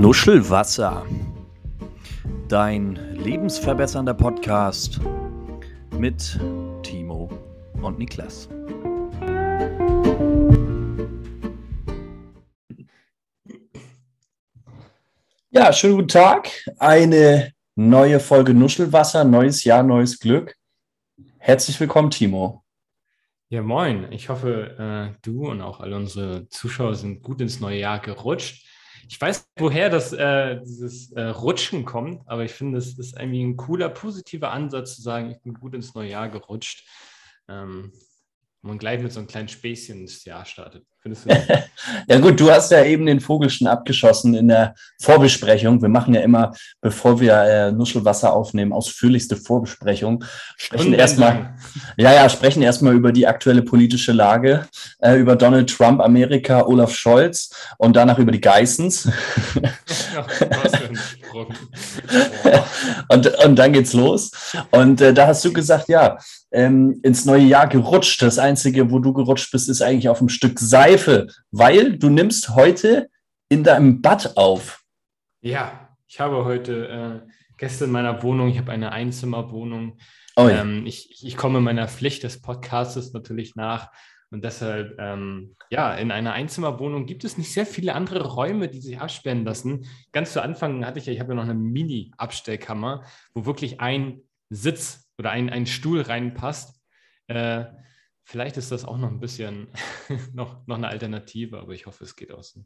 Nuschelwasser. Dein lebensverbessernder Podcast mit Timo und Niklas. Ja, schönen guten Tag. Eine neue Folge Nuschelwasser, neues Jahr, neues Glück. Herzlich willkommen, Timo. Ja, moin. Ich hoffe, äh, du und auch alle unsere Zuschauer sind gut ins neue Jahr gerutscht. Ich weiß, woher das, äh, dieses äh, Rutschen kommt, aber ich finde, es ist irgendwie ein cooler, positiver Ansatz zu sagen, ich bin gut ins neue Jahr gerutscht. Ähm, man gleich mit so einem kleinen Späßchen ins Jahr startet. Findest du ja gut, du hast ja eben den Vogel schon abgeschossen in der Vorbesprechung. Wir machen ja immer, bevor wir äh, Nuschelwasser aufnehmen, ausführlichste Vorbesprechung. Sprechen erstmal, ja, ja, sprechen erstmal über die aktuelle politische Lage, äh, über Donald Trump, Amerika, Olaf Scholz und danach über die Geissens. und, und dann geht's los. Und äh, da hast du gesagt, ja, ähm, ins neue Jahr gerutscht. Das Einzige, wo du gerutscht bist, ist eigentlich auf ein Stück Seife, weil du nimmst heute in deinem Bad auf. Ja, ich habe heute äh, Gäste in meiner Wohnung. Ich habe eine Einzimmerwohnung. Oh ja. ähm, ich, ich komme meiner Pflicht des Podcastes natürlich nach. Und deshalb, ähm, ja, in einer Einzimmerwohnung gibt es nicht sehr viele andere Räume, die sich absperren lassen. Ganz zu Anfang hatte ich ja, ich habe ja noch eine Mini-Abstellkammer, wo wirklich ein Sitz oder ein, ein Stuhl reinpasst. Äh, vielleicht ist das auch noch ein bisschen noch, noch eine Alternative, aber ich hoffe, es geht auch so.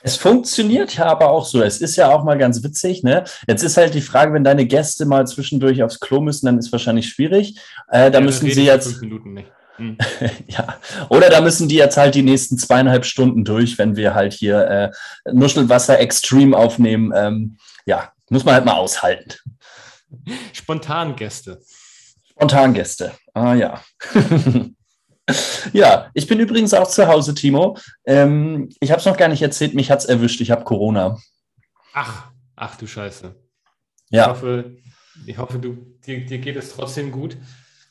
Es funktioniert ja aber auch so. Es ist ja auch mal ganz witzig. Ne? Jetzt ist halt die Frage, wenn deine Gäste mal zwischendurch aufs Klo müssen, dann ist wahrscheinlich schwierig. Äh, da ja, müssen sie jetzt. Minuten nicht. Hm. ja, oder da müssen die jetzt halt die nächsten zweieinhalb Stunden durch, wenn wir halt hier äh, Nuschelwasser Extreme aufnehmen. Ähm, ja, muss man halt mal aushalten. Spontangäste. Spontangäste. Ah ja. ja, ich bin übrigens auch zu Hause, Timo. Ähm, ich habe es noch gar nicht erzählt, mich hat es erwischt. Ich habe Corona. Ach, ach du Scheiße. Ja. Ich hoffe, ich hoffe du, dir, dir geht es trotzdem gut.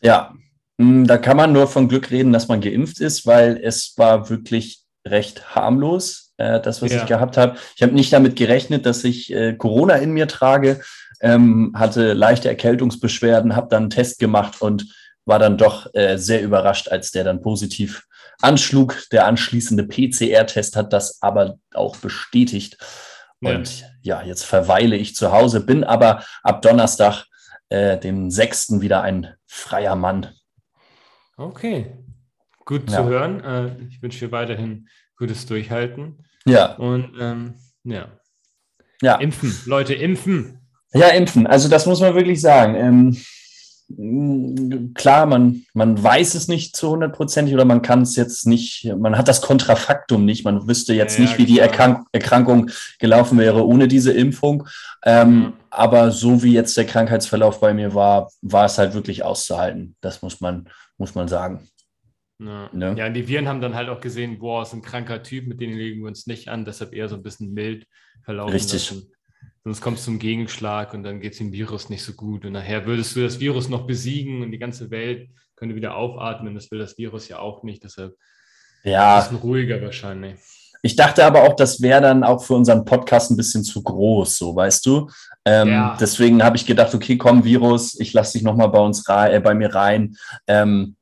Ja, da kann man nur von Glück reden, dass man geimpft ist, weil es war wirklich recht harmlos, äh, das, was ja. ich gehabt habe. Ich habe nicht damit gerechnet, dass ich äh, Corona in mir trage, ähm, hatte leichte Erkältungsbeschwerden, habe dann einen Test gemacht und war dann doch äh, sehr überrascht, als der dann positiv anschlug. Der anschließende PCR-Test hat das aber auch bestätigt. Ja. Und ja, jetzt verweile ich zu Hause, bin aber ab Donnerstag, äh, dem 6. wieder ein freier Mann. Okay, gut ja. zu hören. Äh, ich wünsche dir weiterhin gutes Durchhalten. Ja. Und ähm, ja. ja. Impfen, Leute, impfen. Ja, impfen. Also das muss man wirklich sagen. Ähm, klar, man, man weiß es nicht zu hundertprozentig oder man kann es jetzt nicht, man hat das Kontrafaktum nicht, man wüsste jetzt ja, nicht, wie klar. die Erkrank Erkrankung gelaufen wäre ohne diese Impfung. Ähm, mhm. Aber so wie jetzt der Krankheitsverlauf bei mir war, war es halt wirklich auszuhalten. Das muss man, muss man sagen. Ja. Ne? ja, die Viren haben dann halt auch gesehen, boah, ist ein kranker Typ, mit denen legen wir uns nicht an, deshalb eher so ein bisschen mild verlaufen Richtig. lassen. Sonst kommt es zum Gegenschlag und dann geht es dem Virus nicht so gut. Und nachher würdest du das Virus noch besiegen und die ganze Welt könnte wieder aufatmen. Das will das Virus ja auch nicht. Deshalb ja. ein bisschen ruhiger wahrscheinlich. Ich dachte aber auch, das wäre dann auch für unseren Podcast ein bisschen zu groß, so weißt du. Ähm, ja. Deswegen habe ich gedacht, okay, komm, Virus, ich lasse dich nochmal bei uns rein, äh, bei mir rein. Ähm,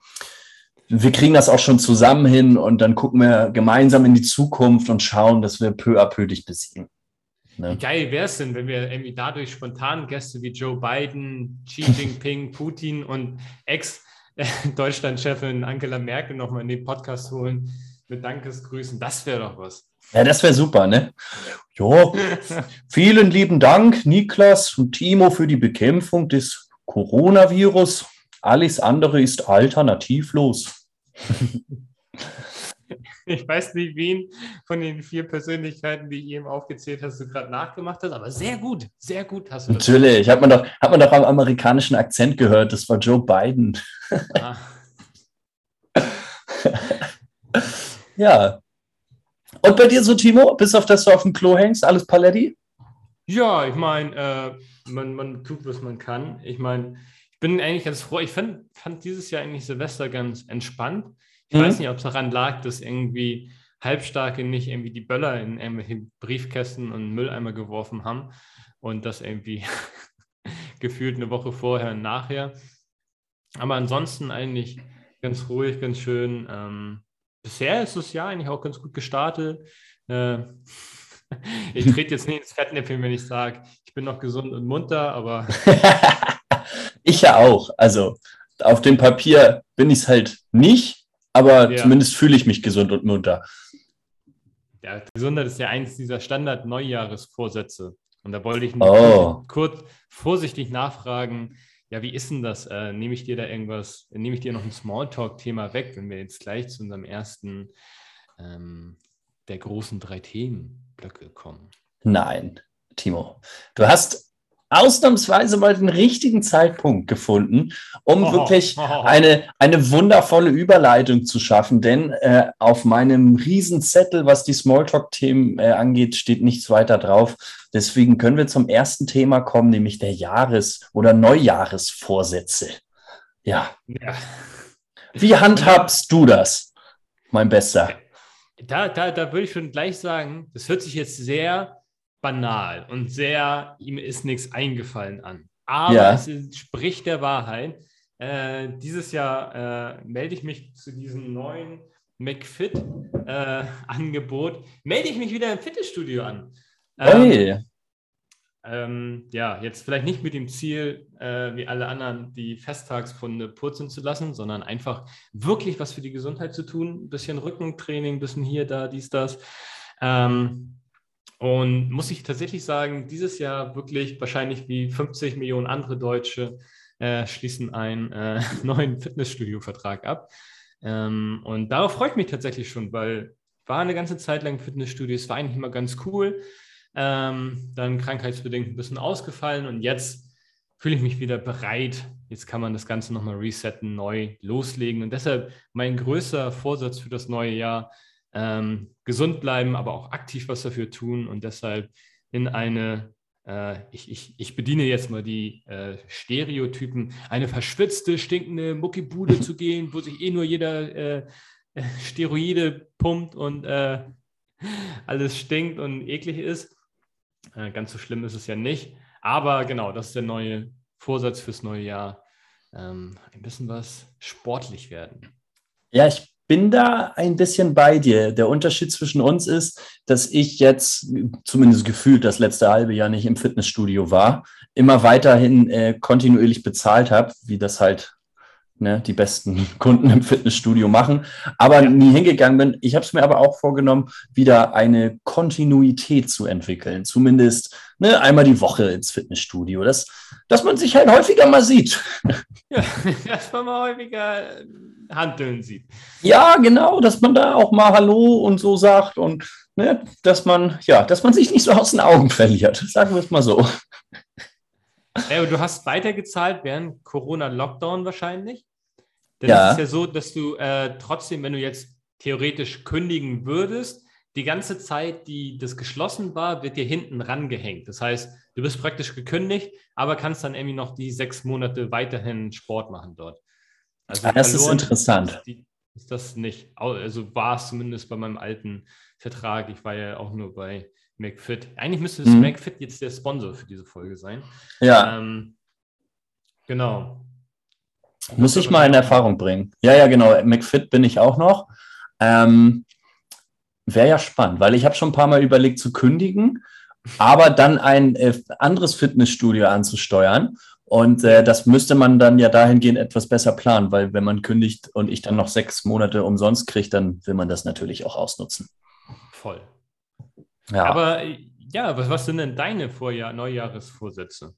wir kriegen das auch schon zusammen hin und dann gucken wir gemeinsam in die Zukunft und schauen, dass wir peu à peu dich besiegen. Ne? Wie geil wäre es denn, wenn wir irgendwie dadurch spontan Gäste wie Joe Biden, Xi Jinping, Putin und Ex-Deutschland-Chefin Angela Merkel nochmal in den Podcast holen mit Dankesgrüßen? Das wäre doch was. Ja, das wäre super, ne? Ja, vielen lieben Dank, Niklas und Timo, für die Bekämpfung des Coronavirus. Alles andere ist alternativlos. Ich weiß nicht, wen von den vier Persönlichkeiten, die ich eben aufgezählt hast, du gerade nachgemacht hast, aber sehr gut, sehr gut hast du das. Natürlich, hat man, doch, hat man doch am amerikanischen Akzent gehört, das war Joe Biden. Ah. Ja. Und bei dir so, Timo, bis auf das du auf dem Klo hängst, alles Paletti? Ja, ich meine, äh, man, man tut, was man kann. Ich meine, ich bin eigentlich ganz froh. Ich fand, fand dieses Jahr eigentlich Silvester ganz entspannt. Ich mhm. weiß nicht, ob es daran lag, dass irgendwie Halbstarke nicht irgendwie die Böller in irgendwelche Briefkästen und Mülleimer geworfen haben und das irgendwie gefühlt eine Woche vorher und nachher. Aber ansonsten eigentlich ganz ruhig, ganz schön. Ähm, bisher ist das Jahr eigentlich auch ganz gut gestartet. Äh, ich trete jetzt nicht ins Fettnäpfchen, wenn ich sage, ich bin noch gesund und munter, aber. ich ja auch. Also auf dem Papier bin ich es halt nicht, aber ja. zumindest fühle ich mich gesund und munter. Ja, Gesundheit ist ja eins dieser Standard-Neujahresvorsätze. Und da wollte ich oh. kurz vorsichtig nachfragen, ja, wie ist denn das? Äh, nehme ich dir da irgendwas, nehme ich dir noch ein Smalltalk-Thema weg, wenn wir jetzt gleich zu unserem ersten ähm, der großen drei Themenblöcke kommen? Nein, Timo. Du hast ausnahmsweise mal den richtigen Zeitpunkt gefunden, um oh, wirklich oh, oh. Eine, eine wundervolle Überleitung zu schaffen. Denn äh, auf meinem Riesenzettel, was die Smalltalk-Themen äh, angeht, steht nichts weiter drauf. Deswegen können wir zum ersten Thema kommen, nämlich der Jahres- oder Neujahresvorsätze. Ja. ja. Wie handhabst du das, mein Bester? Da, da, da würde ich schon gleich sagen, das hört sich jetzt sehr banal und sehr, ihm ist nichts eingefallen an. Aber ja. es spricht der Wahrheit. Äh, dieses Jahr äh, melde ich mich zu diesem neuen McFit-Angebot. Äh, melde ich mich wieder im Fitnessstudio an. Ähm, ähm, ja, jetzt vielleicht nicht mit dem Ziel, äh, wie alle anderen, die Festtagsfunde purzeln zu lassen, sondern einfach wirklich was für die Gesundheit zu tun. Ein bisschen Rückentraining, ein bisschen hier, da, dies, das. Ähm, und muss ich tatsächlich sagen, dieses Jahr wirklich wahrscheinlich wie 50 Millionen andere Deutsche äh, schließen einen äh, neuen Fitnessstudio-Vertrag ab. Ähm, und darauf freue ich mich tatsächlich schon, weil war eine ganze Zeit lang Fitnessstudio, es war eigentlich immer ganz cool. Ähm, dann krankheitsbedingt ein bisschen ausgefallen und jetzt fühle ich mich wieder bereit. Jetzt kann man das Ganze nochmal resetten, neu loslegen. Und deshalb mein größter Vorsatz für das neue Jahr ähm, gesund bleiben, aber auch aktiv was dafür tun und deshalb in eine, äh, ich, ich, ich bediene jetzt mal die äh, Stereotypen, eine verschwitzte, stinkende Muckibude zu gehen, wo sich eh nur jeder äh, äh Steroide pumpt und äh, alles stinkt und eklig ist. Äh, ganz so schlimm ist es ja nicht. Aber genau, das ist der neue Vorsatz fürs neue Jahr. Ähm, ein bisschen was sportlich werden. Ja, ich bin da ein bisschen bei dir. Der Unterschied zwischen uns ist, dass ich jetzt zumindest gefühlt das letzte halbe Jahr nicht im Fitnessstudio war, immer weiterhin äh, kontinuierlich bezahlt habe, wie das halt ne, die besten Kunden im Fitnessstudio machen, aber ja. nie hingegangen bin. Ich habe es mir aber auch vorgenommen, wieder eine Kontinuität zu entwickeln, zumindest ne, einmal die Woche ins Fitnessstudio, dass, dass man sich halt häufiger mal sieht. Ja, dass man mal häufiger Handeln sieht. Ja, genau, dass man da auch mal Hallo und so sagt und ne, dass man, ja, dass man sich nicht so aus den Augen verliert. Sagen wir es mal so. Ja, du hast weitergezahlt während Corona-Lockdown wahrscheinlich. Denn ja. es ist ja so, dass du äh, trotzdem, wenn du jetzt theoretisch kündigen würdest, die ganze Zeit, die das geschlossen war, wird dir hinten rangehängt. Das heißt, du bist praktisch gekündigt, aber kannst dann irgendwie noch die sechs Monate weiterhin Sport machen dort. Also ah, das ist interessant. Ist, ist das nicht. Also war es zumindest bei meinem alten Vertrag. Ich war ja auch nur bei McFit. Eigentlich müsste das mhm. McFit jetzt der Sponsor für diese Folge sein. Ja. Ähm, genau. Muss ich mal in Erfahrung bringen. Ja, ja, genau. McFit bin ich auch noch. Ähm, Wäre ja spannend, weil ich habe schon ein paar Mal überlegt zu kündigen, aber dann ein äh, anderes Fitnessstudio anzusteuern. Und äh, das müsste man dann ja dahingehend etwas besser planen, weil wenn man kündigt und ich dann noch sechs Monate umsonst kriege, dann will man das natürlich auch ausnutzen. Voll. Ja. Aber ja, was, was sind denn deine Vorjahr Neujahresvorsätze?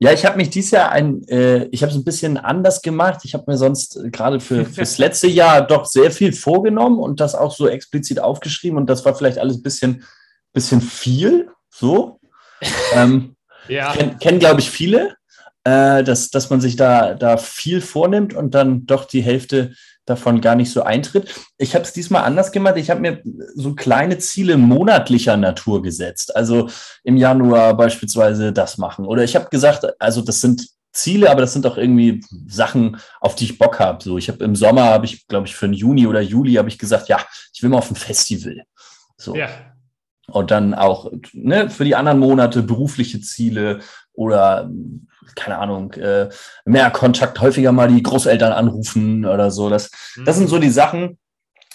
Ja, ich habe mich dieses Jahr ein, äh, ich habe es ein bisschen anders gemacht. Ich habe mir sonst äh, gerade für das letzte Jahr doch sehr viel vorgenommen und das auch so explizit aufgeschrieben und das war vielleicht alles ein bisschen, bisschen viel. So. ähm, ja. Kennen, kenn, glaube ich, viele, äh, dass, dass man sich da, da viel vornimmt und dann doch die Hälfte davon gar nicht so eintritt. Ich habe es diesmal anders gemacht. Ich habe mir so kleine Ziele monatlicher Natur gesetzt. Also im Januar beispielsweise das machen. Oder ich habe gesagt, also das sind Ziele, aber das sind auch irgendwie Sachen, auf die ich Bock habe. So, ich habe im Sommer, habe ich, glaube ich, für den Juni oder Juli habe ich gesagt, ja, ich will mal auf ein Festival. So. Ja. Und dann auch ne, für die anderen Monate berufliche Ziele oder keine Ahnung, äh, mehr Kontakt, häufiger mal die Großeltern anrufen oder so. Das, das sind so die Sachen,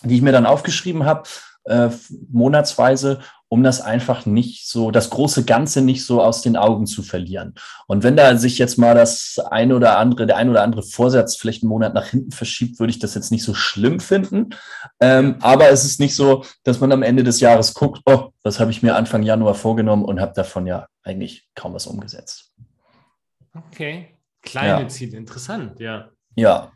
die ich mir dann aufgeschrieben habe, äh, monatsweise um das einfach nicht so, das große Ganze nicht so aus den Augen zu verlieren. Und wenn da sich jetzt mal das ein oder andere, der ein oder andere Vorsatz vielleicht einen Monat nach hinten verschiebt, würde ich das jetzt nicht so schlimm finden. Ähm, aber es ist nicht so, dass man am Ende des Jahres guckt, oh, was habe ich mir Anfang Januar vorgenommen und habe davon ja eigentlich kaum was umgesetzt. Okay. Kleine ja. Ziele, interessant, ja. Ja.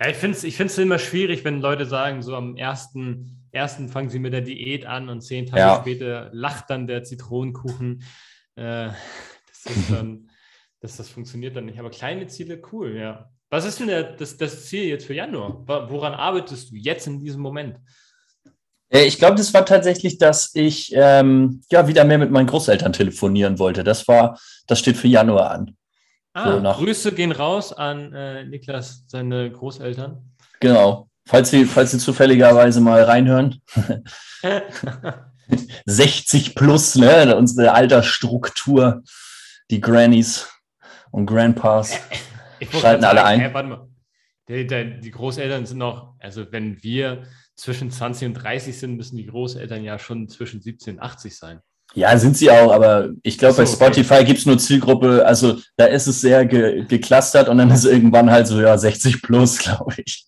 Ja, ich finde es ich immer schwierig, wenn Leute sagen, so am ersten ersten fangen sie mit der Diät an und zehn Tage ja. später lacht dann der Zitronenkuchen. Äh, das ist dann, das, das funktioniert dann nicht. Aber kleine Ziele, cool, ja. Was ist denn der, das, das Ziel jetzt für Januar? Woran arbeitest du jetzt in diesem Moment? Äh, ich glaube, das war tatsächlich, dass ich ähm, ja wieder mehr mit meinen Großeltern telefonieren wollte. Das war, das steht für Januar an. Ah, so Grüße gehen raus an äh, Niklas, seine Großeltern. Genau. Falls Sie, falls Sie zufälligerweise mal reinhören. 60 plus, ne? Unsere Altersstruktur, die Grannies und Grandpas schalten alle ein. Hey, warte mal. Die, die, Großeltern sind noch, also wenn wir zwischen 20 und 30 sind, müssen die Großeltern ja schon zwischen 17 und 80 sein. Ja, sind sie auch, aber ich glaube, so, bei Spotify okay. gibt es nur Zielgruppe, also da ist es sehr ge geklustert und dann ist irgendwann halt so, ja, 60 plus, glaube ich.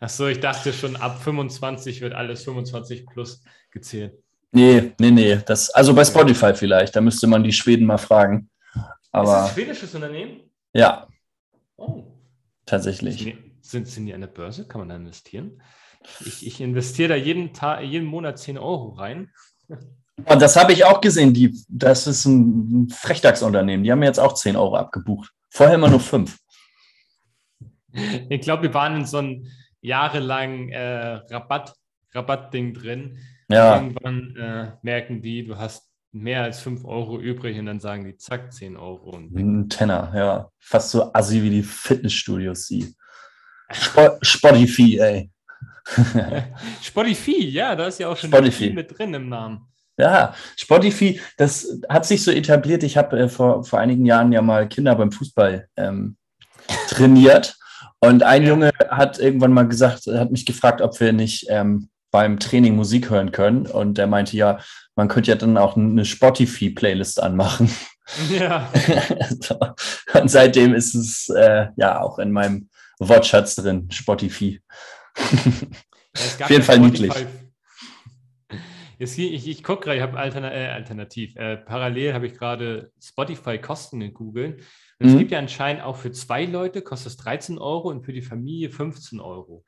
Achso, ich dachte schon, ab 25 wird alles 25 plus gezählt. Nee, nee, nee. Das, also bei Spotify vielleicht, da müsste man die Schweden mal fragen. Aber, ist das ein schwedisches Unternehmen? Ja. Oh. Tatsächlich. Sind sind die an der Börse? Kann man da investieren? Ich, ich investiere da jeden, Tag, jeden Monat 10 Euro rein. Und das habe ich auch gesehen. Die, das ist ein Frechdachsunternehmen. Die haben jetzt auch 10 Euro abgebucht. Vorher immer nur 5. Ich glaube, wir waren in so einem jahrelang äh, Rabatt, Rabattding drin. Ja. Irgendwann äh, merken die, du hast mehr als 5 Euro übrig und dann sagen die, zack, 10 Euro. Und ein Tenner, ja. Fast so assi wie die Fitnessstudios sie. Spotify, ey. Spotify, ja, da ist ja auch schon Spotify. mit drin im Namen. Ja, Spotify, das hat sich so etabliert. Ich habe äh, vor, vor einigen Jahren ja mal Kinder beim Fußball ähm, trainiert. Und ein ja. Junge hat irgendwann mal gesagt, hat mich gefragt, ob wir nicht ähm, beim Training Musik hören können. Und er meinte, ja, man könnte ja dann auch eine Spotify-Playlist anmachen. Ja. so. Und seitdem ist es äh, ja auch in meinem Wortschatz drin, Spotify. Ja, Auf jeden Fall niedlich. Jetzt, ich ich gucke gerade, ich habe Altern äh, alternativ. Äh, parallel habe ich gerade Spotify-Kosten in Google. Und mhm. es gibt ja anscheinend auch für zwei Leute kostet es 13 Euro und für die Familie 15 Euro.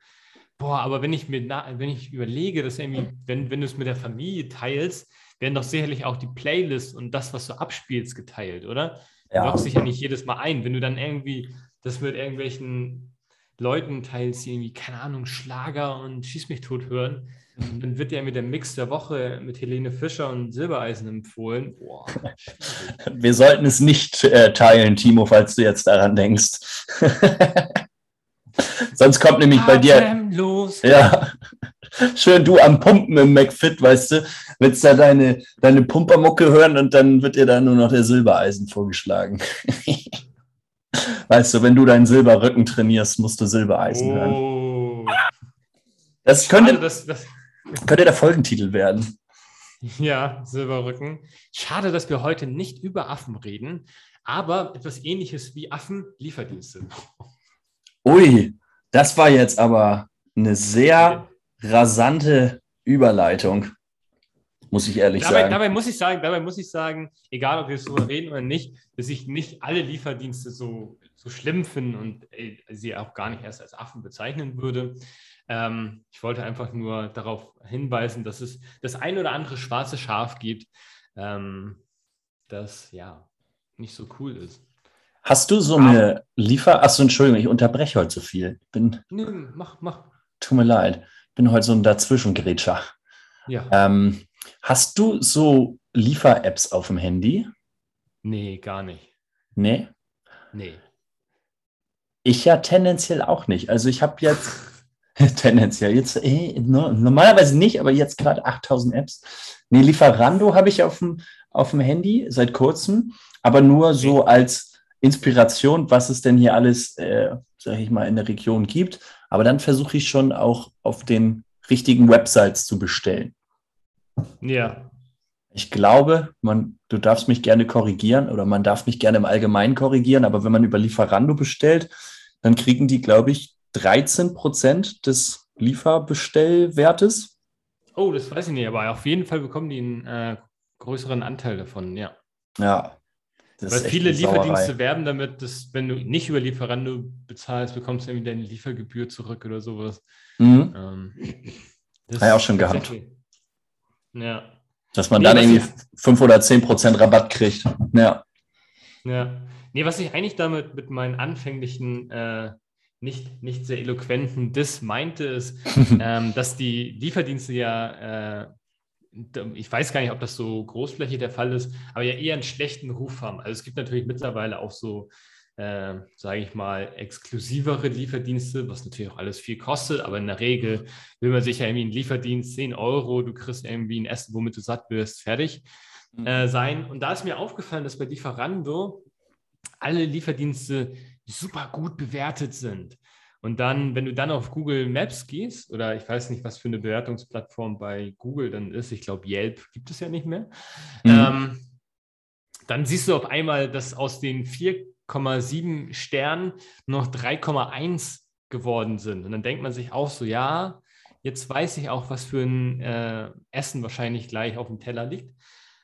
Boah, aber wenn ich mir wenn ich überlege, dass irgendwie, wenn, wenn du es mit der Familie teilst, werden doch sicherlich auch die Playlist und das, was du abspielst, geteilt, oder? Ja. Du lockst dich ja nicht jedes Mal ein. Wenn du dann irgendwie das mit irgendwelchen Leuten teilst, die irgendwie, keine Ahnung, Schlager und Schieß mich tot hören, dann wird ja mit der Mix der Woche mit Helene Fischer und Silbereisen empfohlen. Boah, Wir sollten es nicht äh, teilen, Timo, falls du jetzt daran denkst. Sonst kommt nämlich bei dir. Los. Ja. Schön du am Pumpen im McFit, weißt du, willst da deine, deine Pumpermucke hören und dann wird dir da nur noch der Silbereisen vorgeschlagen. weißt du, wenn du deinen Silberrücken trainierst, musst du Silbereisen oh. hören. Das könnte, das, das, könnte der Folgentitel werden. Ja, Silberrücken. Schade, dass wir heute nicht über Affen reden, aber etwas ähnliches wie Affen-Lieferdienste. Ui, das war jetzt aber eine sehr rasante Überleitung, muss ich ehrlich dabei, sagen. Dabei muss ich sagen, dabei muss ich sagen, egal ob wir darüber reden oder nicht, dass ich nicht alle Lieferdienste so, so schlimm finde und ey, sie auch gar nicht erst als Affen bezeichnen würde. Ähm, ich wollte einfach nur darauf hinweisen, dass es das ein oder andere schwarze Schaf gibt, ähm, das ja nicht so cool ist. Hast du so eine Liefer... Achso, Entschuldigung, ich unterbreche heute so viel. Bin... Nee, mach, mach. Tut mir leid. Bin heute so ein Dazwischengrätscher. Ja. Ähm, hast du so Liefer-Apps auf dem Handy? Nee, gar nicht. Nee? Nee. Ich ja tendenziell auch nicht. Also ich habe jetzt tendenziell jetzt eh, normalerweise nicht, aber jetzt gerade 8000 Apps. Nee, Lieferando habe ich auf dem, auf dem Handy seit kurzem, aber nur so als Inspiration, was es denn hier alles, äh, sage ich mal, in der Region gibt. Aber dann versuche ich schon auch auf den richtigen Websites zu bestellen. Ja. Ich glaube, man, du darfst mich gerne korrigieren oder man darf mich gerne im Allgemeinen korrigieren, aber wenn man über Lieferando bestellt, dann kriegen die, glaube ich, 13 Prozent des Lieferbestellwertes. Oh, das weiß ich nicht, aber auf jeden Fall bekommen die einen äh, größeren Anteil davon, ja. Ja. Weil viele Lieferdienste werben damit, dass wenn du nicht über Lieferando bezahlst, bekommst du irgendwie deine Liefergebühr zurück oder sowas. Mhm. Ähm, das Habe ich auch schon gehabt. Ja. Dass man nee, dann irgendwie 5 oder 10 Prozent Rabatt kriegt. Ja. Ja. Nee, was ich eigentlich damit mit meinen anfänglichen, äh, nicht, nicht sehr eloquenten Diss meinte, ist, ähm, dass die Lieferdienste ja, äh, ich weiß gar nicht, ob das so großflächig der Fall ist, aber ja eher einen schlechten Ruf haben. Also es gibt natürlich mittlerweile auch so äh, sage ich mal, exklusivere Lieferdienste, was natürlich auch alles viel kostet, aber in der Regel will man sich ja irgendwie einen Lieferdienst 10 Euro, du kriegst irgendwie ein Essen, womit du satt wirst, fertig mhm. äh, sein. Und da ist mir aufgefallen, dass bei Lieferando alle Lieferdienste super gut bewertet sind. Und dann, wenn du dann auf Google Maps gehst, oder ich weiß nicht, was für eine Bewertungsplattform bei Google dann ist, ich glaube, Yelp gibt es ja nicht mehr, mhm. ähm, dann siehst du auf einmal, dass aus den vier 3,7 Sternen noch 3,1 geworden sind. Und dann denkt man sich auch so, ja, jetzt weiß ich auch, was für ein äh, Essen wahrscheinlich gleich auf dem Teller liegt.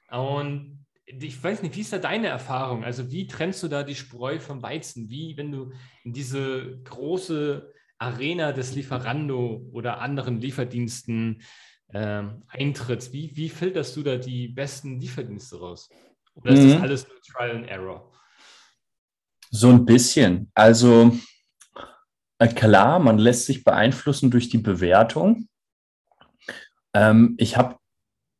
Und ich weiß nicht, wie ist da deine Erfahrung? Also wie trennst du da die Spreu vom Weizen? Wie, wenn du in diese große Arena des Lieferando oder anderen Lieferdiensten äh, eintrittst, wie, wie filterst du da die besten Lieferdienste raus? Oder ist das mhm. alles nur Trial and Error? So ein bisschen. Also äh, klar, man lässt sich beeinflussen durch die Bewertung. Ähm, ich habe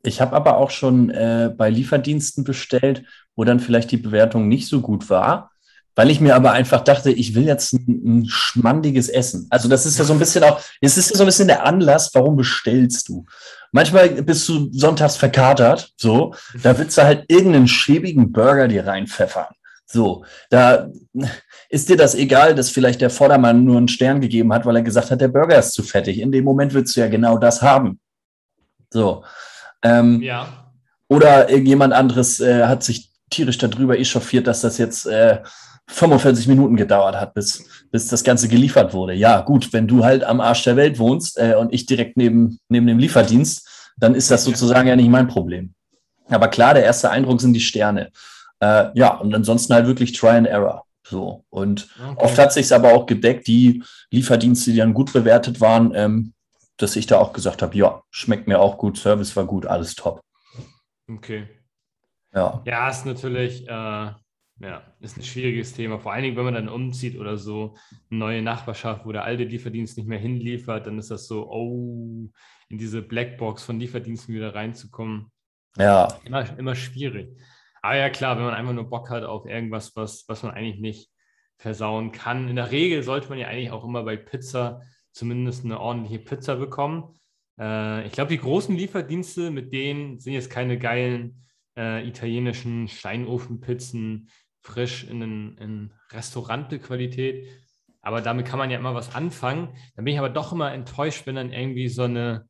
ich hab aber auch schon äh, bei Lieferdiensten bestellt, wo dann vielleicht die Bewertung nicht so gut war, weil ich mir aber einfach dachte, ich will jetzt ein, ein schmandiges Essen. Also das ist ja so ein bisschen auch, es ist ja so ein bisschen der Anlass, warum bestellst du? Manchmal bist du sonntags verkatert, so, da willst du halt irgendeinen schäbigen Burger dir reinpfeffern. So, da ist dir das egal, dass vielleicht der Vordermann nur einen Stern gegeben hat, weil er gesagt hat, der Burger ist zu fettig. In dem Moment willst du ja genau das haben. So. Ähm, ja. Oder irgendjemand anderes äh, hat sich tierisch darüber echauffiert, dass das jetzt äh, 45 Minuten gedauert hat, bis, bis das Ganze geliefert wurde. Ja, gut, wenn du halt am Arsch der Welt wohnst äh, und ich direkt neben, neben dem Lieferdienst, dann ist das sozusagen ja nicht mein Problem. Aber klar, der erste Eindruck sind die Sterne. Äh, ja, und ansonsten halt wirklich Try and Error. So. Und okay. oft hat sich aber auch gedeckt, die Lieferdienste, die dann gut bewertet waren, ähm, dass ich da auch gesagt habe, ja, schmeckt mir auch gut, Service war gut, alles top. Okay. Ja. Ja, ist natürlich, äh, ja, ist ein schwieriges Thema. Vor allen Dingen, wenn man dann umzieht oder so, eine neue Nachbarschaft, wo der alte Lieferdienst nicht mehr hinliefert, dann ist das so, oh, in diese Blackbox von Lieferdiensten wieder reinzukommen. Ja. Immer, immer schwierig. Aber ah ja, klar, wenn man einfach nur Bock hat auf irgendwas, was, was man eigentlich nicht versauen kann. In der Regel sollte man ja eigentlich auch immer bei Pizza zumindest eine ordentliche Pizza bekommen. Äh, ich glaube, die großen Lieferdienste, mit denen sind jetzt keine geilen äh, italienischen Steinofenpizzen frisch in, in Restaurante-Qualität. Aber damit kann man ja immer was anfangen. Da bin ich aber doch immer enttäuscht, wenn dann irgendwie so eine,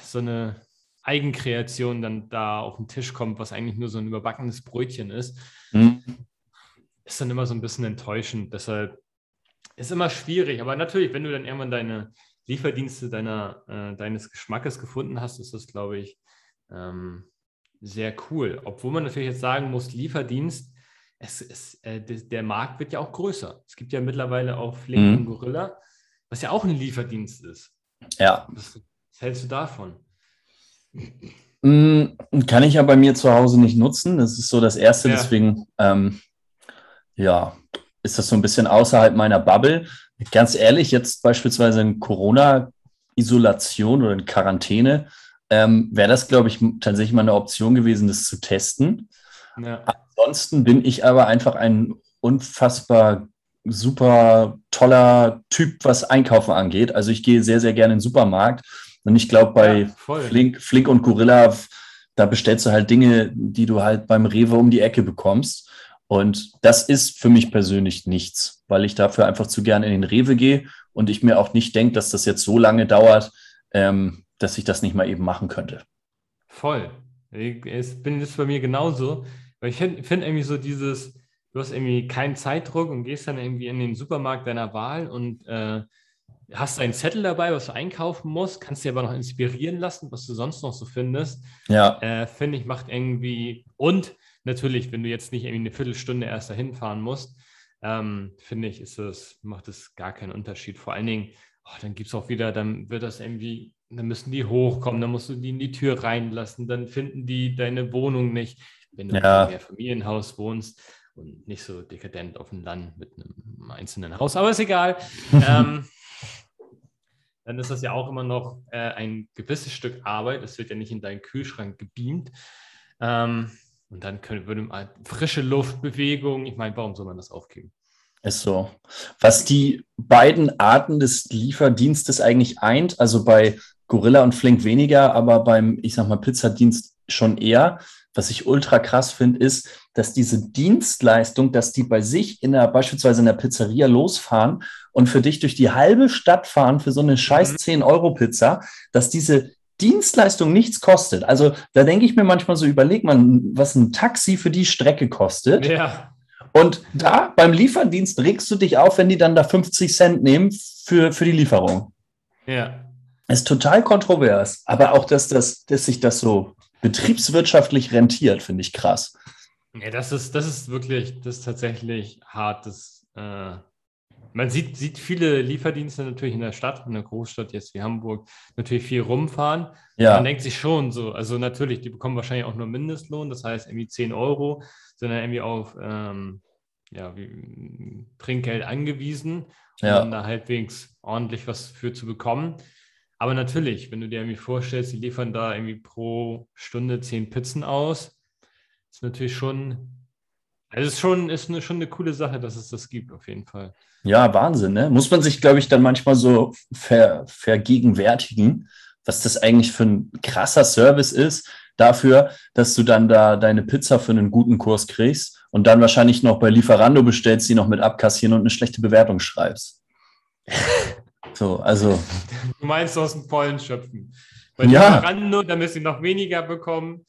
so eine Eigenkreation dann da auf den Tisch kommt, was eigentlich nur so ein überbackenes Brötchen ist, mhm. ist dann immer so ein bisschen enttäuschend. Deshalb ist immer schwierig. Aber natürlich, wenn du dann irgendwann deine Lieferdienste deiner, äh, deines Geschmackes gefunden hast, ist das, glaube ich, ähm, sehr cool. Obwohl man natürlich jetzt sagen muss, Lieferdienst, es, es, äh, der Markt wird ja auch größer. Es gibt ja mittlerweile auch Flink mhm. und Gorilla, was ja auch ein Lieferdienst ist. Ja. Was, was hältst du davon? Mm, kann ich ja bei mir zu Hause nicht nutzen. Das ist so das Erste. Ja. Deswegen, ähm, ja, ist das so ein bisschen außerhalb meiner Bubble. Ganz ehrlich, jetzt beispielsweise in Corona-Isolation oder in Quarantäne, ähm, wäre das, glaube ich, tatsächlich mal eine Option gewesen, das zu testen. Ja. Ansonsten bin ich aber einfach ein unfassbar super toller Typ, was Einkaufen angeht. Also ich gehe sehr, sehr gerne in den Supermarkt. Und ich glaube, bei ja, Flink, Flink und Gorilla, da bestellst du halt Dinge, die du halt beim Rewe um die Ecke bekommst. Und das ist für mich persönlich nichts, weil ich dafür einfach zu gerne in den Rewe gehe und ich mir auch nicht denke, dass das jetzt so lange dauert, ähm, dass ich das nicht mal eben machen könnte. Voll. Ich bin das bei mir genauso. Weil ich finde find irgendwie so dieses, du hast irgendwie keinen Zeitdruck und gehst dann irgendwie in den Supermarkt deiner Wahl und äh, hast einen Zettel dabei, was du einkaufen musst, kannst dir aber noch inspirieren lassen, was du sonst noch so findest. Ja. Äh, finde ich, macht irgendwie und natürlich, wenn du jetzt nicht irgendwie eine Viertelstunde erst dahin fahren musst, ähm, finde ich, ist es, macht es gar keinen Unterschied. Vor allen Dingen, oh, dann gibt es auch wieder, dann wird das irgendwie, dann müssen die hochkommen, dann musst du die in die Tür reinlassen, dann finden die deine Wohnung nicht, wenn du ja. in einem Familienhaus wohnst und nicht so dekadent auf dem Land mit einem einzelnen Haus, aber ist egal. ähm, dann ist das ja auch immer noch äh, ein gewisses Stück Arbeit. Es wird ja nicht in deinen Kühlschrank gebeamt. Ähm, und dann können, würde man frische Luft, Bewegung, ich meine, warum soll man das aufgeben? Ist so. Was die beiden Arten des Lieferdienstes eigentlich eint, also bei Gorilla und Flink weniger, aber beim, ich sag mal, Pizzadienst schon eher, was ich ultra krass finde, ist, dass diese Dienstleistung, dass die bei sich in der, beispielsweise in der Pizzeria losfahren und für dich durch die halbe Stadt fahren für so eine scheiß 10-Euro-Pizza, mhm. dass diese Dienstleistung nichts kostet. Also da denke ich mir manchmal so, überleg mal, was ein Taxi für die Strecke kostet. Ja. Und da beim Lieferdienst regst du dich auf, wenn die dann da 50 Cent nehmen für, für die Lieferung. Ja. Ist total kontrovers. Aber auch, dass, das, dass sich das so betriebswirtschaftlich rentiert, finde ich krass. Ja, das ist, das ist wirklich, das ist tatsächlich hart. Das, äh, man sieht, sieht viele Lieferdienste natürlich in der Stadt, in der Großstadt jetzt wie Hamburg, natürlich viel rumfahren. Ja. Man denkt sich schon so, also natürlich, die bekommen wahrscheinlich auch nur Mindestlohn, das heißt irgendwie 10 Euro, sind dann irgendwie auf ähm, ja, wie, Trinkgeld angewiesen, um ja. da halbwegs ordentlich was für zu bekommen. Aber natürlich, wenn du dir irgendwie vorstellst, die liefern da irgendwie pro Stunde zehn Pizzen aus, ist natürlich schon, also ist schon, ist eine, schon eine coole Sache, dass es das gibt, auf jeden Fall. Ja, Wahnsinn, ne? Muss man sich, glaube ich, dann manchmal so ver, vergegenwärtigen, was das eigentlich für ein krasser Service ist, dafür, dass du dann da deine Pizza für einen guten Kurs kriegst und dann wahrscheinlich noch bei Lieferando bestellst, die noch mit abkassieren und eine schlechte Bewertung schreibst. So, also. Du meinst aus dem Vollen schöpfen. Weil ja. Rando, damit sie noch weniger bekommen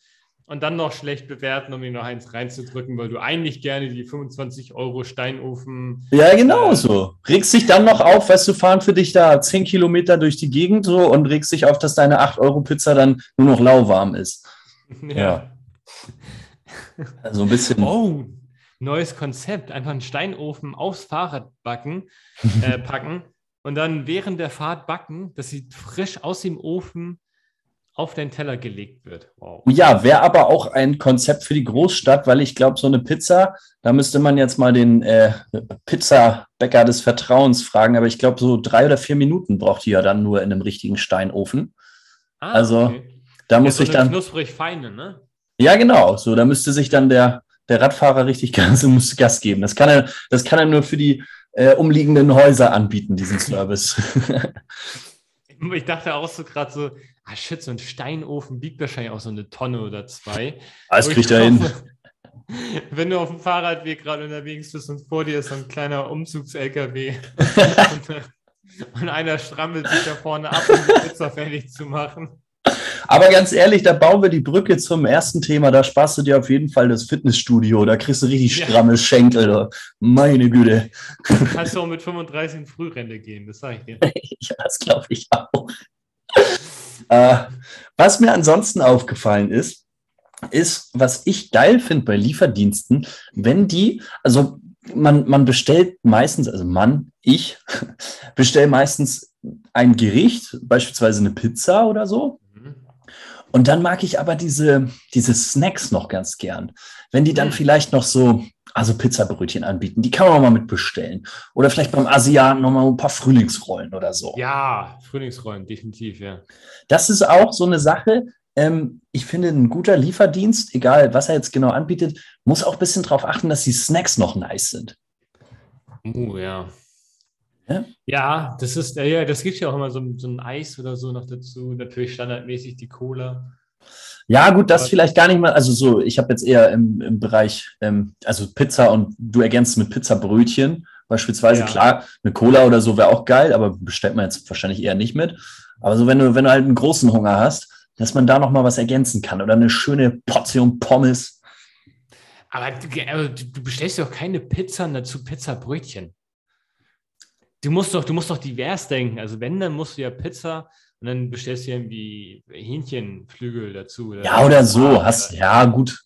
und dann noch schlecht bewerten, um ihnen noch eins reinzudrücken, weil du eigentlich gerne die 25 Euro Steinofen. Ja, genau äh, so. Regst dich dann noch auf, weißt du, fahren für dich da 10 Kilometer durch die Gegend so und regst dich auf, dass deine 8 Euro Pizza dann nur noch lauwarm ist. Ja. ja. Also ein bisschen. Oh, neues Konzept. Einfach einen Steinofen aufs Fahrrad backen, äh, packen und dann während der Fahrt backen, dass sie frisch aus dem Ofen auf deinen Teller gelegt wird. Wow. Ja, wäre aber auch ein Konzept für die Großstadt, weil ich glaube, so eine Pizza, da müsste man jetzt mal den äh, Pizzabäcker des Vertrauens fragen, aber ich glaube, so drei oder vier Minuten braucht die ja dann nur in einem richtigen Steinofen. Ah, also okay. da muss so ich dann. Knusprig feine, ne? Ja, genau. So, da müsste sich dann der, der Radfahrer richtig Gas, muss Gas geben. Das kann er, das kann er nur für die äh, umliegenden Häuser anbieten, diesen Service. ich dachte auch so gerade so, ah shit, so ein Steinofen wiegt wahrscheinlich auch so eine Tonne oder zwei. Alles kriegt er hin. Wenn du auf dem Fahrradweg gerade unterwegs bist und vor dir ist so ein kleiner Umzugs-LKW und, und einer strammelt sich da vorne ab, um die Pizza fertig zu machen. Aber ganz ehrlich, da bauen wir die Brücke zum ersten Thema. Da sparst du dir auf jeden Fall das Fitnessstudio. Da kriegst du richtig stramme ja. Schenkel. Meine Güte. Kannst du auch mit 35 in Frührente gehen, das sage ich dir. ja, das glaube ich auch. Äh, was mir ansonsten aufgefallen ist, ist, was ich geil finde bei Lieferdiensten, wenn die, also man, man bestellt meistens, also Mann, ich bestelle meistens ein Gericht, beispielsweise eine Pizza oder so. Und dann mag ich aber diese, diese Snacks noch ganz gern. Wenn die dann mhm. vielleicht noch so, also Pizzabrötchen anbieten, die kann man mal mit bestellen. Oder vielleicht beim Asiaten noch mal ein paar Frühlingsrollen oder so. Ja, Frühlingsrollen, definitiv, ja. Das ist auch so eine Sache. Ähm, ich finde, ein guter Lieferdienst, egal was er jetzt genau anbietet, muss auch ein bisschen darauf achten, dass die Snacks noch nice sind. Uh, ja. Ja, ja das ist, ja, das gibt ja auch immer so, so ein Eis oder so noch dazu. Natürlich standardmäßig die Cola. Ja, gut, das vielleicht gar nicht mal. Also so, ich habe jetzt eher im, im Bereich, ähm, also Pizza und du ergänzt mit Pizzabrötchen beispielsweise. Ja. Klar, eine Cola oder so wäre auch geil, aber bestellt man jetzt wahrscheinlich eher nicht mit. Aber so, wenn du, wenn du halt einen großen Hunger hast, dass man da nochmal was ergänzen kann oder eine schöne Portion Pommes. Aber du, du bestellst doch keine Pizza dazu Pizzabrötchen. Du musst doch, du musst doch divers denken. Also wenn, dann musst du ja Pizza und dann bestellst du irgendwie Hähnchenflügel dazu. Oder ja, oder so. Hast, ja, gut.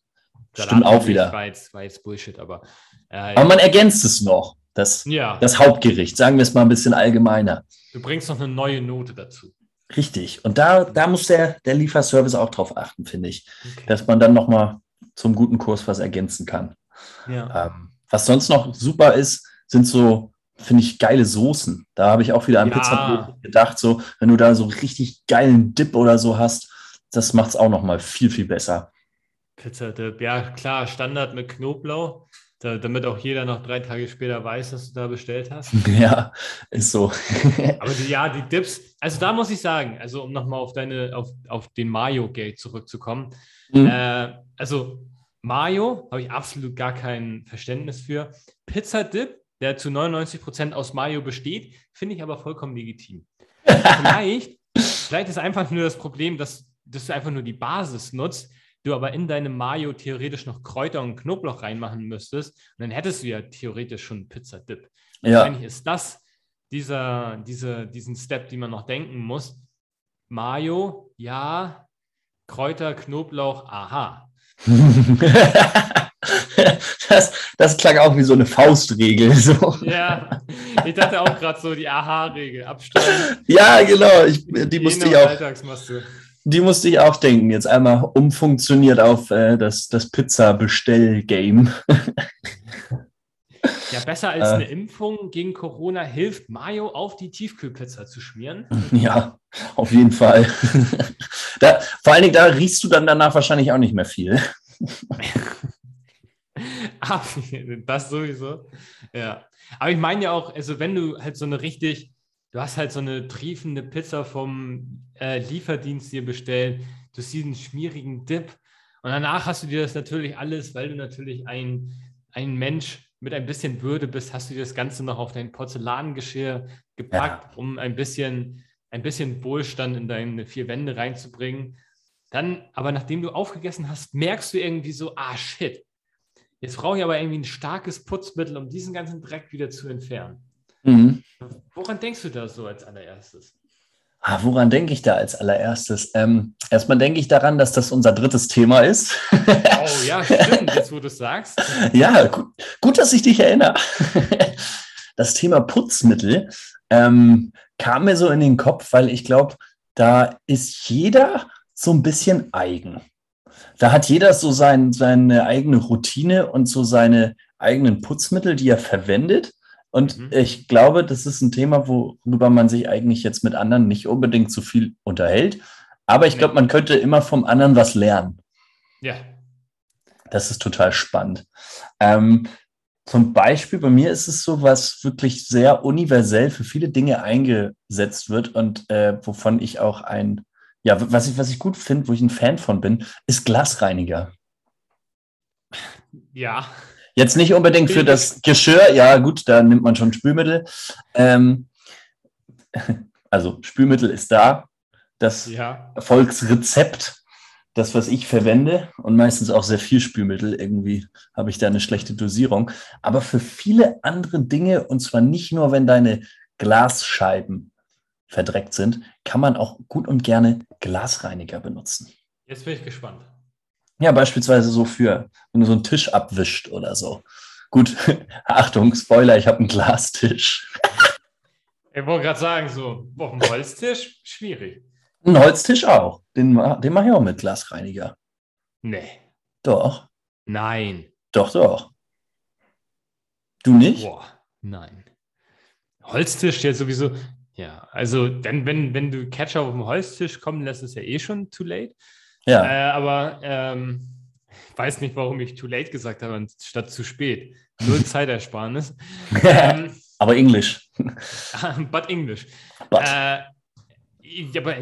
Stimmt auch wieder. War jetzt, war jetzt Bullshit, aber. Äh, aber man ergänzt es noch. Das, ja. das Hauptgericht, sagen wir es mal ein bisschen allgemeiner. Du bringst noch eine neue Note dazu. Richtig. Und da, da muss der, der Lieferservice auch drauf achten, finde ich. Okay. Dass man dann nochmal zum guten Kurs was ergänzen kann. Ja. Ähm, was sonst noch super ist, sind so finde ich, geile Soßen. Da habe ich auch wieder an ja. Pizza gedacht, so, wenn du da so richtig geilen Dip oder so hast, das macht es auch noch mal viel, viel besser. Pizza-Dip, ja klar, Standard mit Knoblauch, da, damit auch jeder noch drei Tage später weiß, dass du da bestellt hast. Ja, ist so. Aber die, ja, die Dips, also da muss ich sagen, also um nochmal auf deine, auf, auf den Mayo-Gate zurückzukommen, mhm. äh, also Mayo habe ich absolut gar kein Verständnis für. Pizza-Dip der zu 99 Prozent aus Mayo besteht, finde ich aber vollkommen legitim. vielleicht, vielleicht ist einfach nur das Problem, dass, dass du einfach nur die Basis nutzt, du aber in deinem Mayo theoretisch noch Kräuter und Knoblauch reinmachen müsstest und dann hättest du ja theoretisch schon Pizza-Dip. Ja. Wahrscheinlich ist das dieser, diese, diesen Step, den man noch denken muss. Mayo, ja, Kräuter, Knoblauch, aha. das, das klang auch wie so eine Faustregel. So. Ja, ich dachte auch gerade so die Aha-Regel, abstellen. Ja, genau. Ich, die musste ich auch. Die musste ich auch denken. Jetzt einmal umfunktioniert auf äh, das, das Pizza-Bestell-Game. Ja, besser als äh, eine Impfung gegen Corona hilft Mayo auf die Tiefkühlpizza zu schmieren. Ja, auf jeden Fall. da, vor allen Dingen, da riechst du dann danach wahrscheinlich auch nicht mehr viel. das sowieso. Ja. Aber ich meine ja auch, also wenn du halt so eine richtig, du hast halt so eine triefende Pizza vom äh, Lieferdienst dir bestellt, du siehst einen schmierigen Dip und danach hast du dir das natürlich alles, weil du natürlich ein, ein Mensch mit ein bisschen Würde bist, hast du dir das Ganze noch auf dein Porzellangeschirr gepackt, ja. um ein bisschen, ein bisschen Wohlstand in deine vier Wände reinzubringen. Dann, aber nachdem du aufgegessen hast, merkst du irgendwie so, ah shit, Jetzt brauche ich aber irgendwie ein starkes Putzmittel, um diesen ganzen Dreck wieder zu entfernen. Mhm. Woran denkst du da so als allererstes? Ah, woran denke ich da als allererstes? Ähm, erstmal denke ich daran, dass das unser drittes Thema ist. oh ja, stimmt, jetzt wo du es sagst. ja, gut, gut, dass ich dich erinnere. das Thema Putzmittel ähm, kam mir so in den Kopf, weil ich glaube, da ist jeder so ein bisschen eigen da hat jeder so sein, seine eigene Routine und so seine eigenen Putzmittel, die er verwendet. Und mhm. ich glaube, das ist ein Thema, worüber man sich eigentlich jetzt mit anderen nicht unbedingt so viel unterhält. Aber ich glaube, man könnte immer vom anderen was lernen. Ja. Das ist total spannend. Ähm, zum Beispiel bei mir ist es so, was wirklich sehr universell für viele Dinge eingesetzt wird und äh, wovon ich auch ein ja, was ich, was ich gut finde, wo ich ein Fan von bin, ist Glasreiniger. Ja. Jetzt nicht unbedingt für das Geschirr, ja gut, da nimmt man schon Spülmittel. Ähm, also Spülmittel ist da. Das ja. Erfolgsrezept, das, was ich verwende und meistens auch sehr viel Spülmittel, irgendwie habe ich da eine schlechte Dosierung. Aber für viele andere Dinge, und zwar nicht nur, wenn deine Glasscheiben verdreckt sind, kann man auch gut und gerne Glasreiniger benutzen. Jetzt bin ich gespannt. Ja, beispielsweise so für, wenn du so einen Tisch abwischt oder so. Gut, Achtung, Spoiler, ich habe einen Glastisch. ich wollte gerade sagen, so, boah, ein Holztisch, schwierig. Ein Holztisch auch. Den, den mache ich auch mit Glasreiniger. Nee. Doch. Nein. Doch, doch. Du nicht? Boah, nein. Holztisch jetzt sowieso, ja, also dann, wenn, wenn du Catcher auf dem Holztisch kommen lässt, ist ja eh schon too late. Ja. Äh, aber ähm, Ich weiß nicht, warum ich too late gesagt habe, statt zu spät. Null Zeitersparnis. ähm, aber Englisch. but English. But. Äh, aber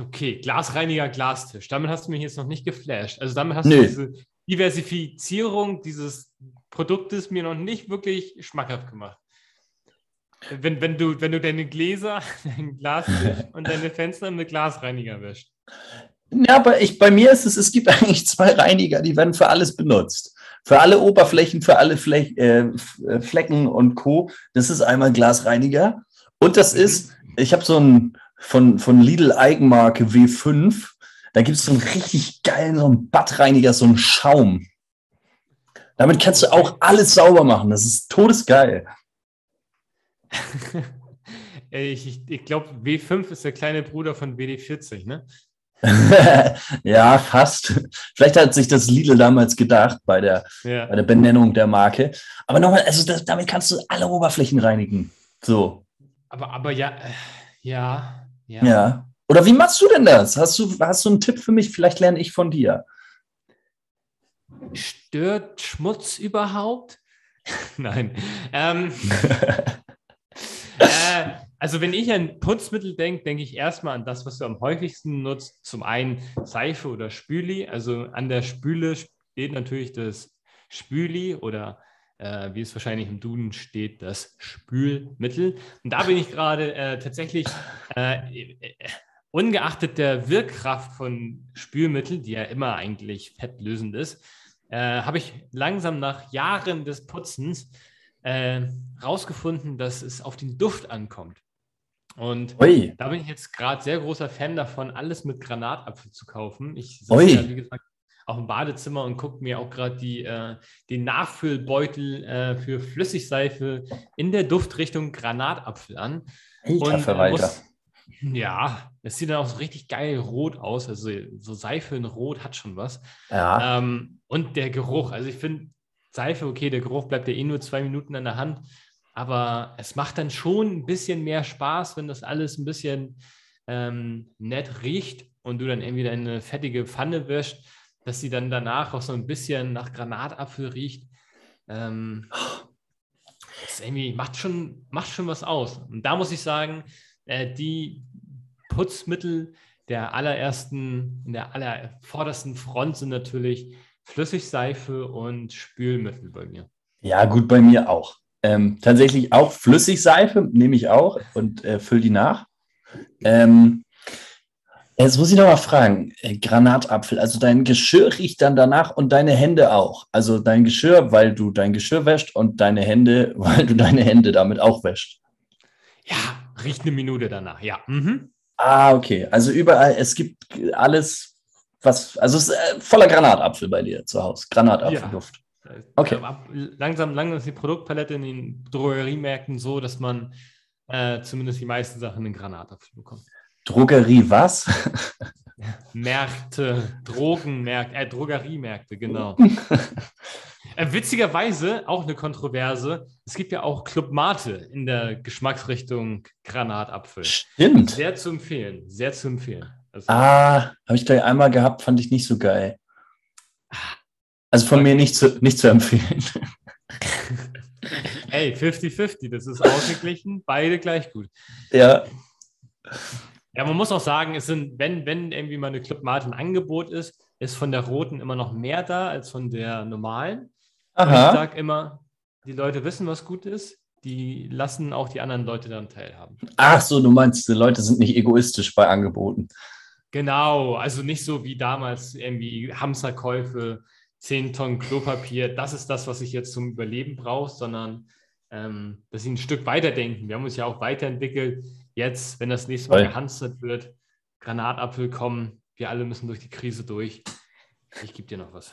okay, Glasreiniger, Glastisch. Damit hast du mich jetzt noch nicht geflasht. Also damit hast Nö. du diese Diversifizierung dieses Produktes mir noch nicht wirklich schmackhaft gemacht. Wenn, wenn, du, wenn du deine Gläser, dein Glastisch und deine Fenster mit Glasreiniger wäscht. Ja, aber ich, bei mir ist es, es gibt eigentlich zwei Reiniger, die werden für alles benutzt. Für alle Oberflächen, für alle Flech, äh, äh Flecken und Co. Das ist einmal Glasreiniger. Und das mhm. ist, ich habe so ein von, von Lidl Eigenmarke W5. Da gibt es so einen richtig geilen, so einen Badreiniger, so einen Schaum. Damit kannst du auch alles sauber machen. Das ist todesgeil. ich ich, ich glaube, W5 ist der kleine Bruder von WD40, ne? ja, fast. Vielleicht hat sich das Lidl damals gedacht bei der, ja. bei der Benennung der Marke. Aber nochmal, also das, damit kannst du alle Oberflächen reinigen. So. Aber, aber ja, äh, ja, ja. Ja. Oder wie machst du denn das? Hast du, hast du einen Tipp für mich? Vielleicht lerne ich von dir. Stört Schmutz überhaupt? Nein. Ähm, äh, also wenn ich an Putzmittel denke, denke ich erstmal an das, was du am häufigsten nutzt. Zum einen Seife oder Spüli. Also an der Spüle steht natürlich das Spüli oder äh, wie es wahrscheinlich im Duden steht, das Spülmittel. Und da bin ich gerade äh, tatsächlich, äh, äh ungeachtet der Wirkkraft von Spülmitteln, die ja immer eigentlich fettlösend ist, äh, habe ich langsam nach Jahren des Putzens äh, dass es auf den Duft ankommt. Und Ui. da bin ich jetzt gerade sehr großer Fan davon, alles mit Granatapfel zu kaufen. Ich sitze ja, wie gesagt, auch im Badezimmer und gucke mir auch gerade die, äh, den Nachfüllbeutel äh, für Flüssigseife in der Duftrichtung Granatapfel an. Alter, und, äh, muss, ja, es sieht dann auch so richtig geil rot aus. Also so Seife in Rot hat schon was. Ja. Ähm, und der Geruch. Also ich finde Seife, okay, der Geruch bleibt ja eh nur zwei Minuten an der Hand. Aber es macht dann schon ein bisschen mehr Spaß, wenn das alles ein bisschen ähm, nett riecht und du dann irgendwie deine fettige Pfanne wäschst dass sie dann danach auch so ein bisschen nach Granatapfel riecht. Ähm, das irgendwie macht schon, macht schon was aus. Und da muss ich sagen, äh, die Putzmittel der allerersten, in der allervordersten Front sind natürlich Flüssigseife und Spülmittel bei mir. Ja, gut, bei mir auch. Ähm, tatsächlich auch Flüssigseife nehme ich auch und äh, fülle die nach. Ähm, Jetzt muss ich noch mal fragen, äh, Granatapfel, also dein Geschirr riecht dann danach und deine Hände auch. Also dein Geschirr, weil du dein Geschirr wäscht und deine Hände, weil du deine Hände damit auch wäscht. Ja, riecht eine Minute danach, ja. Mhm. Ah, okay. Also überall, es gibt alles, was, also es ist äh, voller Granatapfel bei dir zu Hause. Granatapfelduft. Ja. Okay. Langsam, langsam ist die Produktpalette in den Drogeriemärkten so, dass man äh, zumindest die meisten Sachen in Granatapfel bekommt. Drogerie was? Märkte, Drogenmärkte, äh, Drogeriemärkte, genau. äh, witzigerweise auch eine Kontroverse. Es gibt ja auch Club Mate in der Geschmacksrichtung Granatapfel. Stimmt. Sehr zu empfehlen, sehr zu empfehlen. Also, ah, habe ich gleich einmal gehabt, fand ich nicht so geil. Also von okay. mir nicht zu, nicht zu empfehlen. Hey, 50-50, das ist ausgeglichen, beide gleich gut. Ja. Ja, man muss auch sagen, es sind, wenn, wenn irgendwie mal eine Club Mate ein Angebot ist, ist von der roten immer noch mehr da als von der normalen. Aha. ich sage immer, die Leute wissen, was gut ist, die lassen auch die anderen Leute dann teilhaben. Ach so, du meinst, die Leute sind nicht egoistisch bei Angeboten. Genau, also nicht so wie damals irgendwie Hamsterkäufe, 10 Tonnen Klopapier, das ist das, was ich jetzt zum Überleben brauche, sondern ähm, dass sie ein Stück weiterdenken. Wir haben uns ja auch weiterentwickelt jetzt, wenn das nächste Mal Voll. gehamstert wird, Granatapfel kommen, wir alle müssen durch die Krise durch. Ich gebe dir noch was.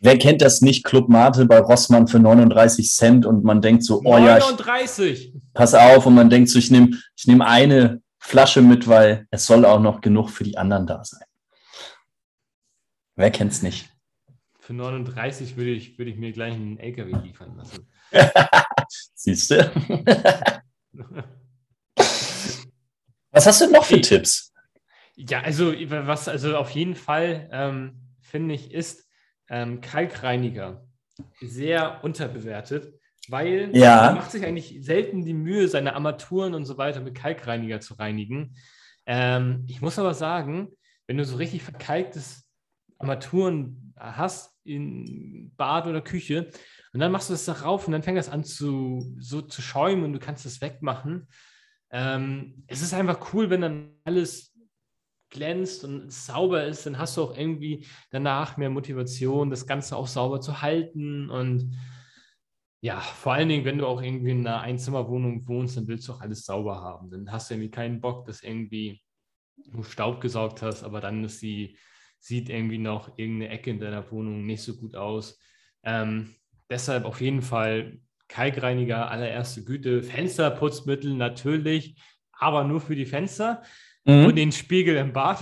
Wer kennt das nicht? Club Mate bei Rossmann für 39 Cent und man denkt so, oh 39. ja, ich, pass auf und man denkt so, ich nehme ich nehm eine Flasche mit, weil es soll auch noch genug für die anderen da sein. Wer kennt es nicht? Für 39 würde ich, würde ich mir gleich einen LKW liefern lassen. Siehst du? Was hast du noch für ich, Tipps? Ja, also was also auf jeden Fall ähm, finde ich ist ähm, Kalkreiniger sehr unterbewertet, weil ja. man macht sich eigentlich selten die Mühe, seine Armaturen und so weiter mit Kalkreiniger zu reinigen. Ähm, ich muss aber sagen, wenn du so richtig verkalktes Armaturen hast in Bad oder Küche und dann machst du das darauf und dann fängt das an zu, so zu schäumen und du kannst das wegmachen. Ähm, es ist einfach cool, wenn dann alles glänzt und sauber ist, dann hast du auch irgendwie danach mehr Motivation, das Ganze auch sauber zu halten. Und ja, vor allen Dingen, wenn du auch irgendwie in einer Einzimmerwohnung wohnst, dann willst du auch alles sauber haben. Dann hast du irgendwie keinen Bock, dass irgendwie du Staub gesaugt hast, aber dann ist sie, sieht irgendwie noch irgendeine Ecke in deiner Wohnung nicht so gut aus. Ähm, deshalb auf jeden Fall Kalkreiniger allererste Güte, Fensterputzmittel natürlich, aber nur für die Fenster mhm. und den Spiegel im Bad.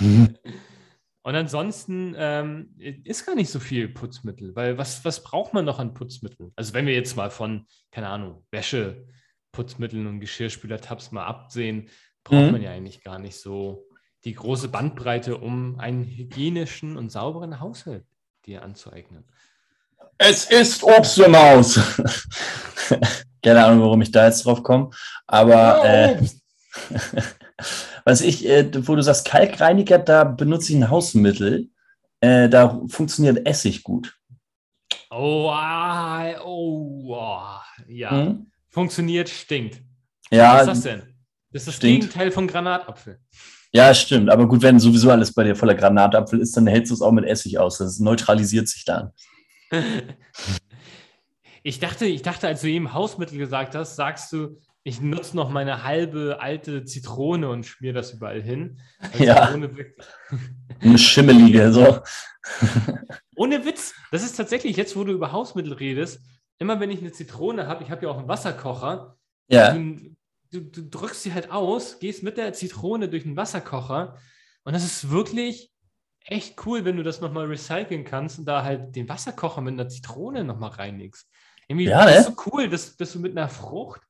Mhm. Und ansonsten ähm, ist gar nicht so viel Putzmittel, weil was, was braucht man noch an Putzmitteln? Also wenn wir jetzt mal von, keine Ahnung, Wäsche, Putzmitteln und Geschirrspüler-Tabs mal absehen, braucht mhm. man ja eigentlich gar nicht so die große Bandbreite, um einen hygienischen und sauberen Haushalt dir anzueignen. Es ist Obst im Haus. Keine Ahnung, warum ich da jetzt drauf komme. Aber ja, äh, was ich, äh, wo du sagst, Kalkreiniger, da benutze ich ein Hausmittel. Äh, da funktioniert Essig gut. Oh, ah, oh, oh ja. Hm? Funktioniert, stinkt. Ja. Was ist das denn? Das ist das stinkt. Gegenteil von Granatapfel. Ja, stimmt. Aber gut, wenn sowieso alles bei dir voller Granatapfel ist, dann hältst du es auch mit Essig aus. Das neutralisiert sich dann. ich dachte, ich dachte, als du eben Hausmittel gesagt hast, sagst du, ich nutze noch meine halbe alte Zitrone und schmier das überall hin. Ja. Eine schimmelige, so. Ohne Witz. Das ist tatsächlich, jetzt wo du über Hausmittel redest, immer wenn ich eine Zitrone habe, ich habe ja auch einen Wasserkocher. Ja. Du, du, du, drückst sie halt aus, gehst mit der Zitrone durch den Wasserkocher und das ist wirklich echt cool, wenn du das nochmal recyceln kannst und da halt den Wasserkocher mit einer Zitrone nochmal reinigst. Irgendwie ja, das ist ne? so cool, dass, dass du mit einer Frucht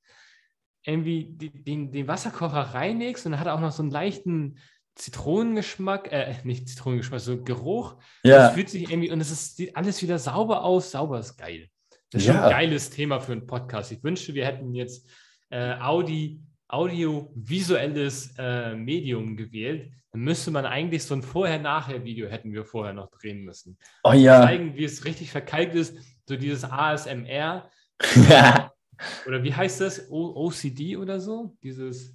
irgendwie den, den Wasserkocher reinigst und dann hat er auch noch so einen leichten Zitronengeschmack, äh, nicht Zitronengeschmack, so Geruch. Ja. Das fühlt sich irgendwie, und es sieht alles wieder sauber aus. Sauber ist geil. Das ist ja. schon ein geiles Thema für einen Podcast. Ich wünschte, wir hätten jetzt äh, Audi, audiovisuelles äh, Medium gewählt. Dann müsste man eigentlich so ein Vorher-Nachher-Video hätten wir vorher noch drehen müssen. Oh ja. Zeigen, wie es richtig verkalkt ist. So dieses ASMR. Ja. Oder wie heißt das? O OCD oder so? Dieses,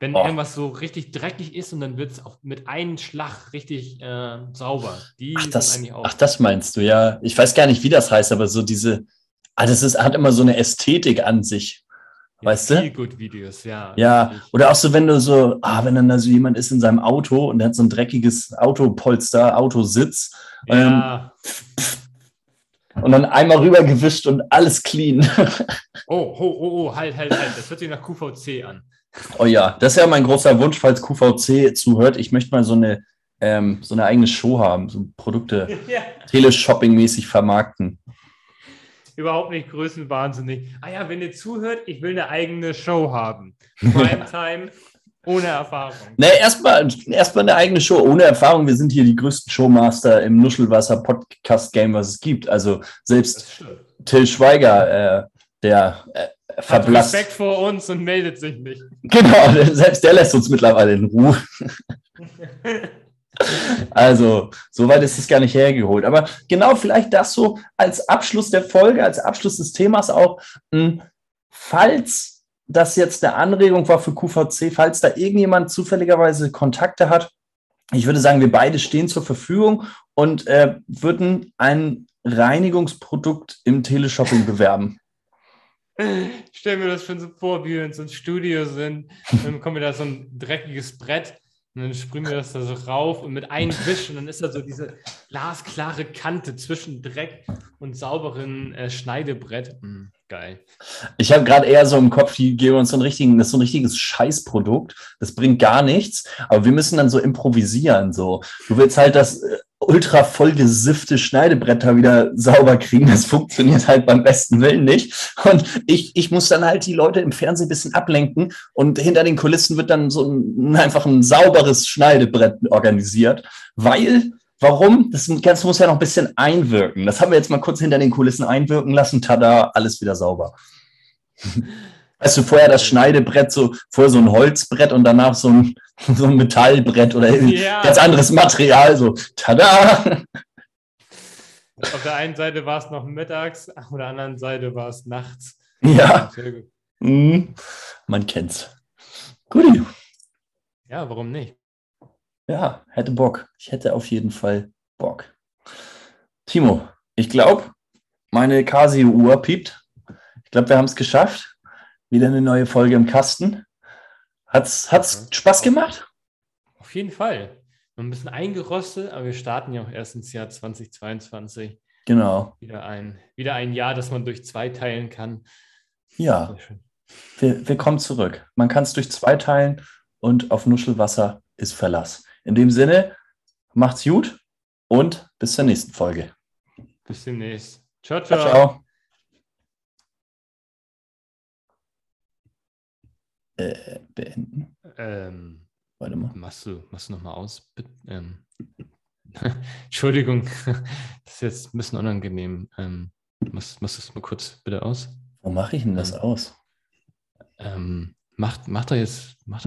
wenn oh. irgendwas so richtig dreckig ist und dann wird es mit einem Schlag richtig äh, sauber. Die ach das, ach, das meinst du, ja. Ich weiß gar nicht, wie das heißt, aber so diese, ah, das ist, hat immer so eine Ästhetik an sich. Ja, weißt du? Gut Videos, ja. Ja, oder auch so, wenn du so, ah, wenn dann da so jemand ist in seinem Auto und der hat so ein dreckiges Autopolster, Autositz. Ja. Ähm, und dann einmal rübergewischt und alles clean. oh, oh, oh, oh, halt, halt, halt. Das hört sich nach QVC an. Oh ja, das ist ja mein großer Wunsch, falls QVC zuhört. Ich möchte mal so eine, ähm, so eine eigene Show haben, so Produkte ja. Teleshopping-mäßig vermarkten. Überhaupt nicht größenwahnsinnig. Ah ja, wenn ihr zuhört, ich will eine eigene Show haben. Primetime ohne Erfahrung. Ne, erstmal erst eine eigene Show ohne Erfahrung. Wir sind hier die größten Showmaster im Nuschelwasser-Podcast-Game, was es gibt. Also selbst Till Schweiger, äh, der äh, verblasst. Respekt vor uns und meldet sich nicht. Genau, selbst der lässt uns mittlerweile in Ruhe. also, soweit ist es gar nicht hergeholt. Aber genau vielleicht das so als Abschluss der Folge, als Abschluss des Themas auch. Mh, hm, falls das jetzt eine Anregung war für QVC, falls da irgendjemand zufälligerweise Kontakte hat. Ich würde sagen, wir beide stehen zur Verfügung und äh, würden ein Reinigungsprodukt im Teleshopping bewerben. Ich stelle mir das schon so vor, wie wir in so einem Studio sind. Dann kommt mir da so ein dreckiges Brett und dann sprühen wir das da so rauf und mit einem Wisch und dann ist da so diese glasklare Kante zwischen Dreck und sauberen äh, Schneidebrett. Mhm, geil. Ich habe gerade eher so im Kopf, die geben uns so ein richtigen, das ist so ein richtiges Scheißprodukt. Das bringt gar nichts, aber wir müssen dann so improvisieren. So. Du willst halt das äh, ultra vollgesiffte Schneidebretter wieder sauber kriegen. Das funktioniert halt beim besten Willen nicht. Und ich, ich muss dann halt die Leute im Fernsehen ein bisschen ablenken und hinter den Kulissen wird dann so ein, einfach ein sauberes Schneidebrett organisiert, weil Warum? Das Ganze muss ja noch ein bisschen einwirken. Das haben wir jetzt mal kurz hinter den Kulissen einwirken lassen. Tada, alles wieder sauber. Weißt du, vorher das Schneidebrett, so vorher so ein Holzbrett und danach so ein, so ein Metallbrett oder ja. ganz anderes Material, so tada. Auf der einen Seite war es noch mittags, auf der anderen Seite war es nachts. Ja. Mhm. Man kennt's. Gut. Ja, warum nicht? Ja, hätte Bock. Ich hätte auf jeden Fall Bock. Timo, ich glaube, meine Casio-Uhr piept. Ich glaube, wir haben es geschafft. Wieder eine neue Folge im Kasten. Hat's, hat's Spaß gemacht? Auf jeden Fall. Ein bisschen eingerostet, aber wir starten ja auch erst ins Jahr 2022. Genau. Wieder ein, wieder ein Jahr, das man durch zwei teilen kann. Ja. Wir, wir kommen zurück. Man kann es durch zwei teilen und auf Nuschelwasser ist Verlass. In dem Sinne, macht's gut und bis zur nächsten Folge. Bis demnächst. Ciao, ciao. ciao, ciao. Äh, beenden. Ähm, Warte mal. Machst du, machst du nochmal aus? Ähm, Entschuldigung, das ist jetzt ein bisschen unangenehm. Ähm, machst, machst du es mal kurz bitte aus? Wo mache ich denn das ähm, aus? Ähm, macht, macht er jetzt. Macht